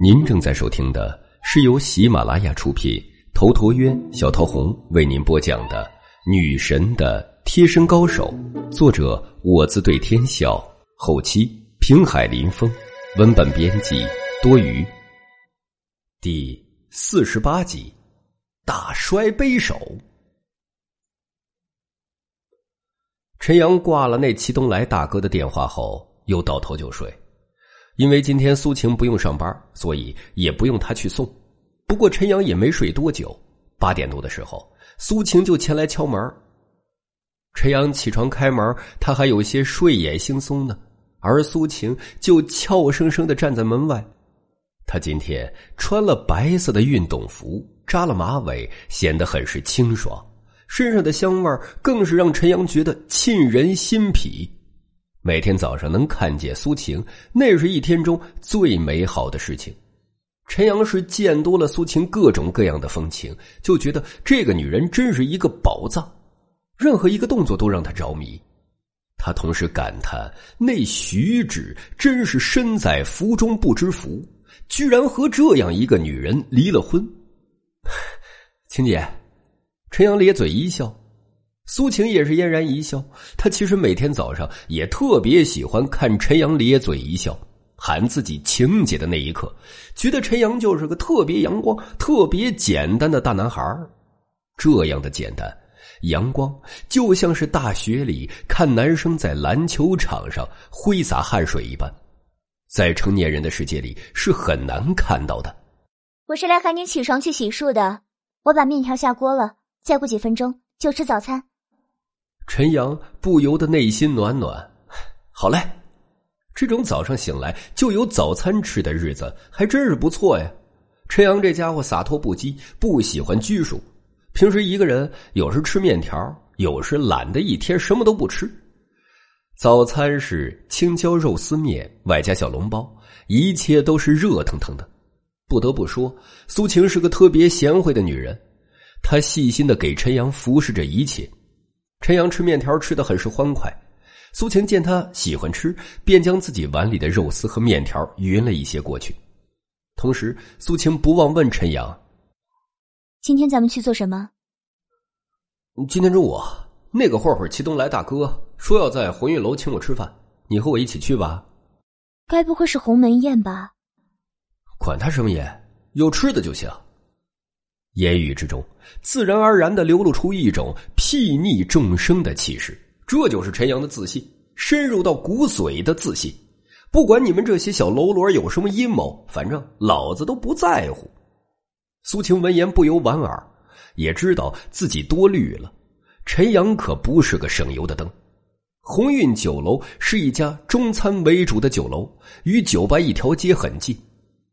您正在收听的是由喜马拉雅出品，头陀渊、小桃红为您播讲的《女神的贴身高手》，作者我自对天笑，后期平海林风，文本编辑多余。第四十八集，大摔杯手。陈阳挂了那齐东来大哥的电话后，又倒头就睡。因为今天苏晴不用上班，所以也不用他去送。不过陈阳也没睡多久，八点多的时候，苏晴就前来敲门。陈阳起床开门，他还有些睡眼惺忪呢，而苏晴就俏生生的站在门外。他今天穿了白色的运动服，扎了马尾，显得很是清爽，身上的香味更是让陈阳觉得沁人心脾。每天早上能看见苏晴，那是一天中最美好的事情。陈阳是见多了苏晴各种各样的风情，就觉得这个女人真是一个宝藏，任何一个动作都让他着迷。他同时感叹：那徐芷真是身在福中不知福，居然和这样一个女人离了婚。晴姐，陈阳咧嘴一笑。苏晴也是嫣然一笑，她其实每天早上也特别喜欢看陈阳咧嘴一笑，喊自己晴姐的那一刻，觉得陈阳就是个特别阳光、特别简单的大男孩这样的简单、阳光，就像是大学里看男生在篮球场上挥洒汗水一般，在成年人的世界里是很难看到的。我是来喊你起床去洗漱的，我把面条下锅了，再过几分钟就吃早餐。陈阳不由得内心暖暖，好嘞，这种早上醒来就有早餐吃的日子还真是不错呀。陈阳这家伙洒脱不羁，不喜欢拘束，平时一个人有时吃面条，有时懒得一天什么都不吃。早餐是青椒肉丝面，外加小笼包，一切都是热腾腾的。不得不说，苏晴是个特别贤惠的女人，她细心的给陈阳服侍着一切。陈阳吃面条吃的很是欢快，苏晴见他喜欢吃，便将自己碗里的肉丝和面条匀了一些过去。同时，苏晴不忘问陈阳：“今天咱们去做什么？”今天中午，那个混混齐东来大哥说要在鸿运楼请我吃饭，你和我一起去吧。该不会是鸿门宴吧？管他什么宴，有吃的就行。言语之中，自然而然的流露出一种睥睨众生的气势，这就是陈阳的自信，深入到骨髓的自信。不管你们这些小喽啰有什么阴谋，反正老子都不在乎。苏晴闻言不由莞尔，也知道自己多虑了。陈阳可不是个省油的灯。鸿运酒楼是一家中餐为主的酒楼，与酒吧一条街很近。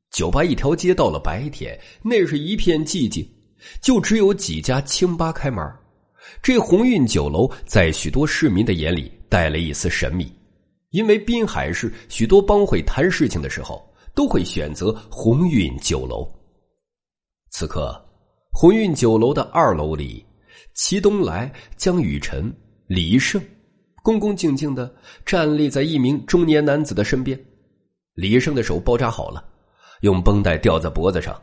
酒吧一条街到了白天，那是一片寂静，就只有几家清吧开门。这鸿运酒楼在许多市民的眼里带了一丝神秘，因为滨海市许多帮会谈事情的时候都会选择鸿运酒楼。此刻，鸿运酒楼的二楼里，齐东来、江雨晨、李胜，恭恭敬敬的站立在一名中年男子的身边。李胜的手包扎好了。用绷带吊在脖子上，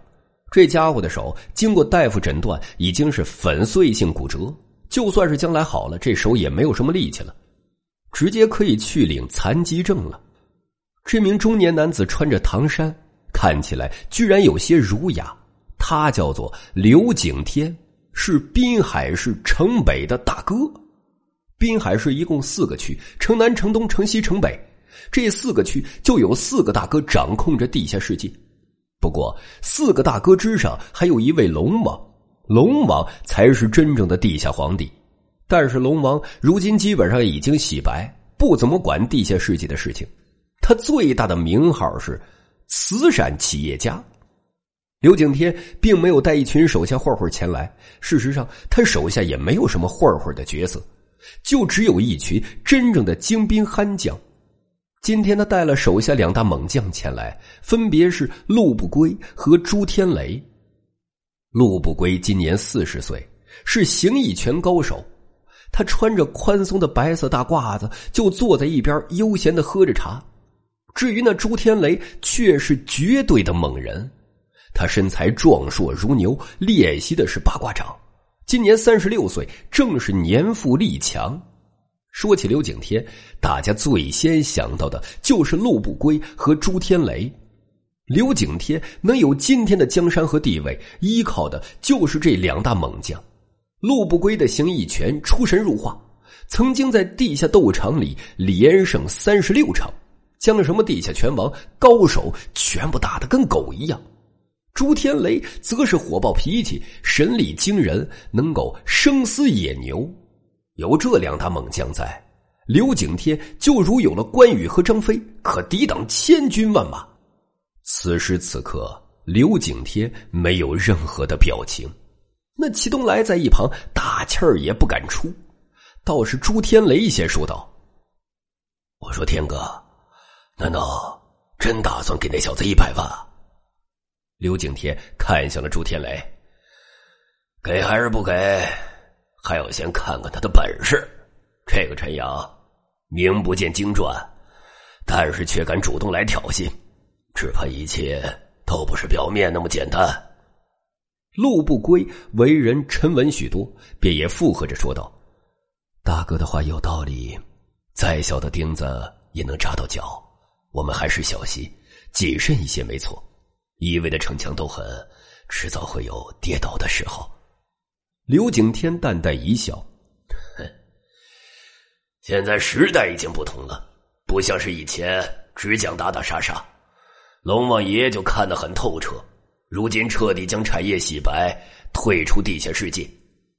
这家伙的手经过大夫诊断已经是粉碎性骨折，就算是将来好了，这手也没有什么力气了，直接可以去领残疾证了。这名中年男子穿着唐衫，看起来居然有些儒雅。他叫做刘景天，是滨海市城北的大哥。滨海市一共四个区：城南、城东、城西、城北。这四个区就有四个大哥掌控着地下世界。不过，四个大哥之上还有一位龙王，龙王才是真正的地下皇帝。但是，龙王如今基本上已经洗白，不怎么管地下世界的事情。他最大的名号是慈善企业家。刘景天并没有带一群手下混混前来，事实上，他手下也没有什么混混的角色，就只有一群真正的精兵悍将。今天他带了手下两大猛将前来，分别是陆不归和朱天雷。陆不归今年四十岁，是形意拳高手。他穿着宽松的白色大褂子，就坐在一边悠闲的喝着茶。至于那朱天雷，却是绝对的猛人。他身材壮硕如牛，练习的是八卦掌，今年三十六岁，正是年富力强。说起刘景天，大家最先想到的就是陆不归和朱天雷。刘景天能有今天的江山和地位，依靠的就是这两大猛将。陆不归的形意拳出神入化，曾经在地下斗场里连胜三十六场，将什么地下拳王、高手全部打得跟狗一样。朱天雷则是火爆脾气，神力惊人，能够生撕野牛。有这两大猛将在，刘景天就如有了关羽和张飞，可抵挡千军万马。此时此刻，刘景天没有任何的表情。那祁东来在一旁大气儿也不敢出，倒是朱天雷先说道：“我说天哥，难道真打算给那小子一百万？”刘景天看向了朱天雷，给还是不给？还要先看看他的本事。这个陈阳，名不见经传，但是却敢主动来挑衅，只怕一切都不是表面那么简单。陆不归为人沉稳许多，便也附和着说道：“大哥的话有道理，再小的钉子也能扎到脚，我们还是小心谨慎一些，没错。”一味的逞强斗狠，迟早会有跌倒的时候。刘景天淡淡一笑：“，现在时代已经不同了，不像是以前只讲打打杀杀。龙王爷就看得很透彻，如今彻底将产业洗白，退出地下世界。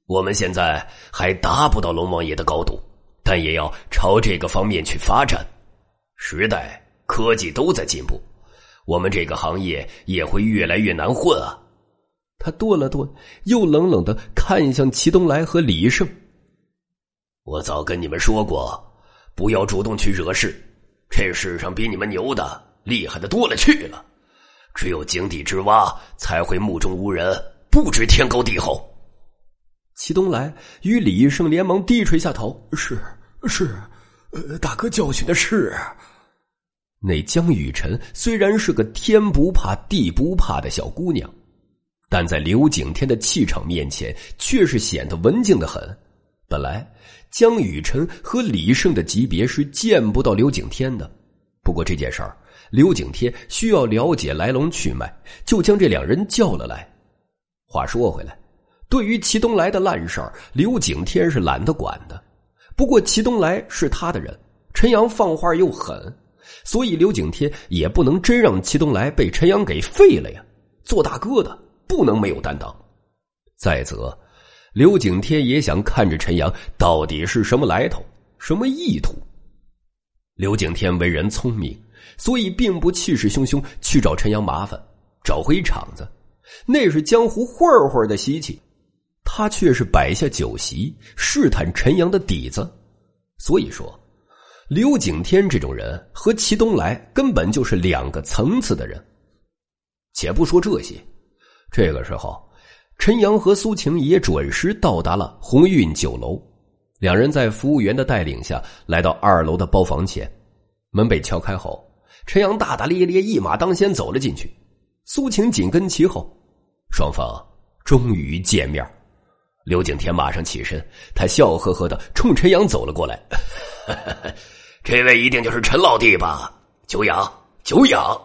我们现在还达不到龙王爷的高度，但也要朝这个方面去发展。时代科技都在进步。”我们这个行业也会越来越难混啊！他顿了顿，又冷冷的看向齐东来和李胜。我早跟你们说过，不要主动去惹事。这世上比你们牛的、厉害的多了去了。只有井底之蛙才会目中无人，不知天高地厚。齐东来与李胜连忙低垂下头：“是是，呃，大哥教训的是。”那江雨晨虽然是个天不怕地不怕的小姑娘，但在刘景天的气场面前，却是显得文静的很。本来江雨辰和李胜的级别是见不到刘景天的，不过这件事儿，刘景天需要了解来龙去脉，就将这两人叫了来。话说回来，对于祁东来的烂事儿，刘景天是懒得管的。不过祁东来是他的人，陈阳放话又狠。所以刘景天也不能真让祁东来被陈阳给废了呀！做大哥的不能没有担当。再则，刘景天也想看着陈阳到底是什么来头、什么意图。刘景天为人聪明，所以并不气势汹汹去找陈阳麻烦，找回场子，那是江湖混混的习气。他却是摆下酒席试探陈阳的底子，所以说。刘景天这种人和齐东来根本就是两个层次的人。且不说这些，这个时候，陈阳和苏晴也准时到达了鸿运酒楼。两人在服务员的带领下来到二楼的包房前，门被敲开后，陈阳大大咧咧一马当先走了进去，苏晴紧跟其后，双方终于见面。刘景天马上起身，他笑呵呵的冲陈阳走了过来。这位一定就是陈老弟吧？久仰久仰。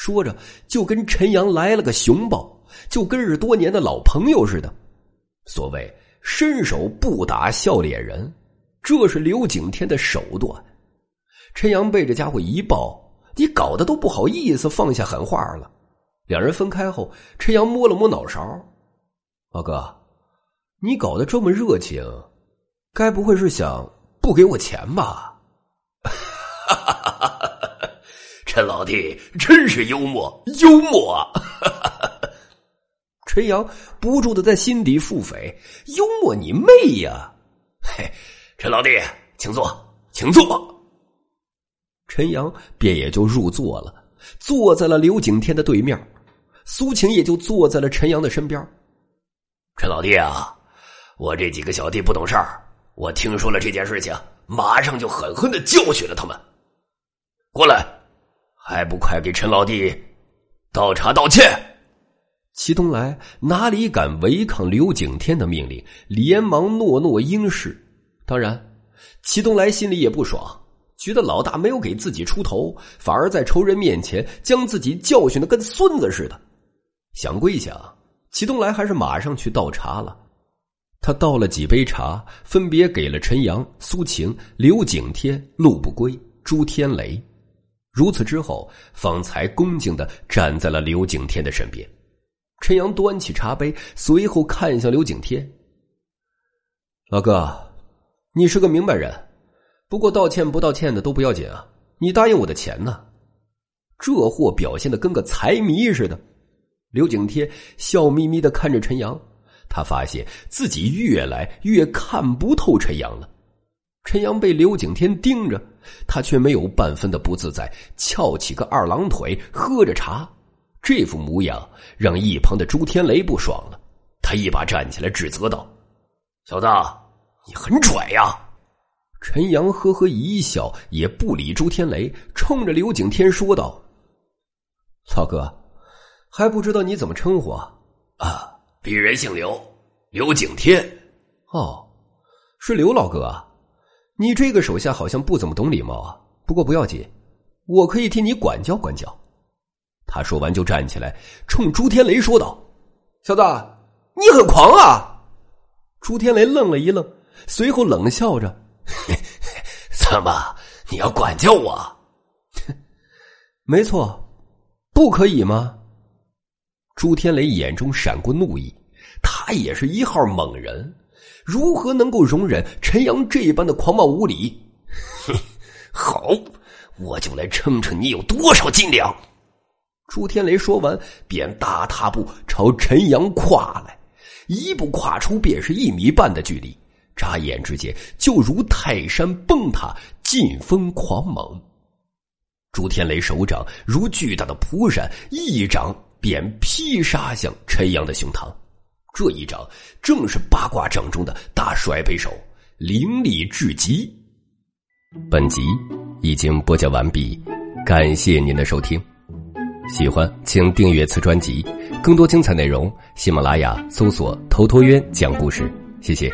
说着，就跟陈阳来了个熊抱，就跟是多年的老朋友似的。所谓伸手不打笑脸人，这是刘景天的手段。陈阳被这家伙一抱，你搞得都不好意思放下狠话了。两人分开后，陈阳摸了摸脑勺：“老哥，你搞得这么热情，该不会是想不给我钱吧？”哈哈哈哈陈老弟真是幽默，幽默啊！陈阳不住的在心底腹诽：“幽默你妹呀！”嘿，陈老弟，请坐，请坐。陈阳便也就入座了，坐在了刘景天的对面，苏晴也就坐在了陈阳的身边。陈老弟啊，我这几个小弟不懂事儿，我听说了这件事情，马上就狠狠的教训了他们。过来。还不快给陈老弟倒茶道歉！齐东来哪里敢违抗刘景天的命令，连忙诺诺应是。当然，齐东来心里也不爽，觉得老大没有给自己出头，反而在仇人面前将自己教训的跟孙子似的。想归想，齐东来还是马上去倒茶了。他倒了几杯茶，分别给了陈阳、苏晴、刘景天、陆不归、朱天雷。如此之后，方才恭敬的站在了刘景天的身边。陈阳端起茶杯，随后看向刘景天：“老哥，你是个明白人，不过道歉不道歉的都不要紧啊。你答应我的钱呢？”这货表现的跟个财迷似的。刘景天笑眯眯的看着陈阳，他发现自己越来越看不透陈阳了。陈阳被刘景天盯着，他却没有半分的不自在，翘起个二郎腿，喝着茶。这副模样让一旁的朱天雷不爽了，他一把站起来指责道：“小子，你很拽呀！”陈阳呵呵一笑，也不理朱天雷，冲着刘景天说道：“老哥，还不知道你怎么称呼啊？啊，鄙人姓刘，刘景天。哦，是刘老哥啊。你这个手下好像不怎么懂礼貌啊。不过不要紧，我可以替你管教管教。”他说完就站起来，冲朱天雷说道：“小子，你很狂啊！”朱天雷愣了一愣，随后冷笑着：“ 怎么，你要管教我？”“没错，不可以吗？”朱天雷眼中闪过怒意，他也是一号猛人，如何能够容忍陈阳这般的狂妄无礼？哼，好，我就来称称你有多少斤两！朱天雷说完，便大踏步朝陈阳跨来，一步跨出便是一米半的距离，眨眼之间就如泰山崩塌，劲风狂猛。朱天雷手掌如巨大的蒲扇，一掌便劈杀向陈阳的胸膛。这一掌正是八卦掌中的大甩背手，凌厉至极。本集已经播讲完毕，感谢您的收听。喜欢请订阅此专辑，更多精彩内容，喜马拉雅搜索“头陀渊讲故事”。谢谢。